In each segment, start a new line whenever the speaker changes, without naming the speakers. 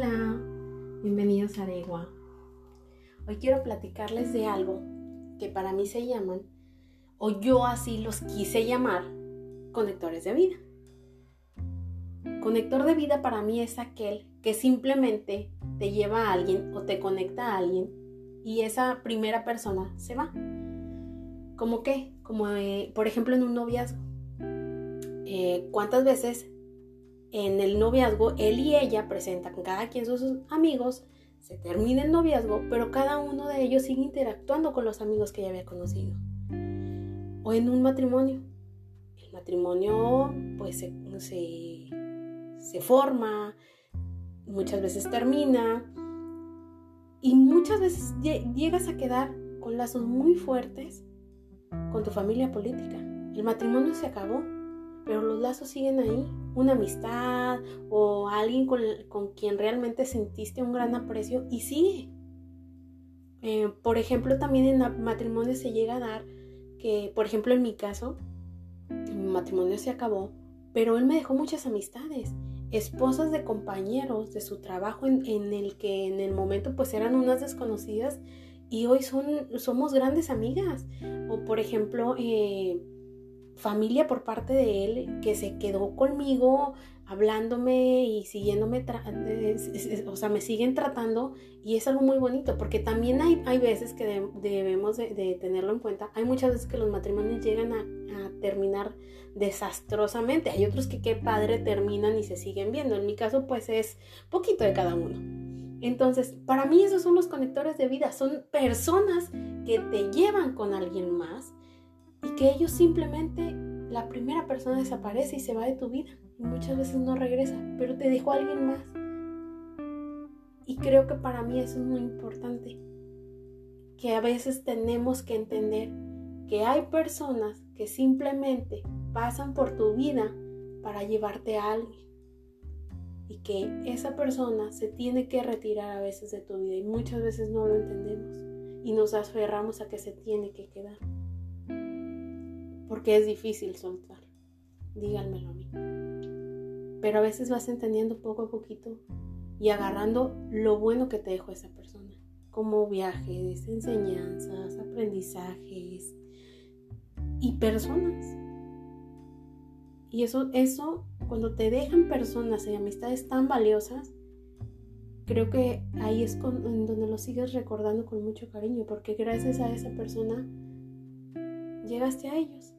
Hola, bienvenidos a Aregua. Hoy quiero platicarles de algo que para mí se llaman, o yo así los quise llamar, conectores de vida. Conector de vida para mí es aquel que simplemente te lleva a alguien o te conecta a alguien y esa primera persona se va. ¿Cómo qué? Como eh, por ejemplo en un noviazgo. Eh, ¿Cuántas veces en el noviazgo él y ella presentan cada quien sus amigos? Se termina el noviazgo, pero cada uno de ellos sigue interactuando con los amigos que ya había conocido. O en un matrimonio. El matrimonio pues se, se, se forma, muchas veces termina y muchas veces llegas a quedar con lazos muy fuertes con tu familia política. El matrimonio se acabó, pero los lazos siguen ahí. Una amistad o alguien con, quien realmente sentiste un gran aprecio y sigue. Eh, por ejemplo, también en matrimonio se llega a dar que, por ejemplo, en mi caso, mi matrimonio se acabó, pero él me dejó muchas amistades esposas de compañeros de su trabajo en, el que en el momento pues eran unas desconocidas y hoy son, somos grandes amigas. O por ejemplo, eh, familia por parte de él que se quedó conmigo hablándome y siguiéndome, o sea, me siguen tratando y es algo muy bonito porque también hay, hay veces que debemos de, tenerlo en cuenta. Hay muchas veces que los matrimonios llegan a, a, terminar desastrosamente, hay otros que qué padre terminan y se siguen viendo. En mi caso pues es poquito de cada uno. Entonces, para mí esos son los conectores de vida, son personas que te llevan con alguien más que ellos simplemente, la primera persona desaparece y se va de tu vida y muchas veces no regresa, pero te dejó alguien más. Y creo que para mí eso es muy importante, que a veces tenemos que entender que hay personas que simplemente pasan por tu vida para llevarte a alguien y que esa persona se tiene que retirar a veces de tu vida y muchas veces no lo entendemos y nos aferramos a que se tiene que quedar porque es difícil soltar díganmelo a mí pero a veces vas entendiendo poco a poquito y agarrando lo bueno que te dejó esa persona, como viajes, enseñanzas, aprendizajes y personas. Y eso, eso, cuando te dejan personas y amistades tan valiosas, creo que ahí es donde lo sigues recordando con mucho cariño, porque gracias a esa persona llegaste a ellos.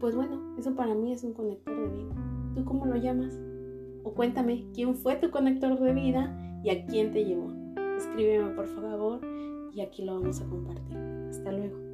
Pues bueno, eso para mí es un conector de vida. ¿Tú cómo lo llamas? O cuéntame, ¿quién fue tu conector de vida y a quién te llevó? Escríbeme por favor y aquí lo vamos a compartir. Hasta luego.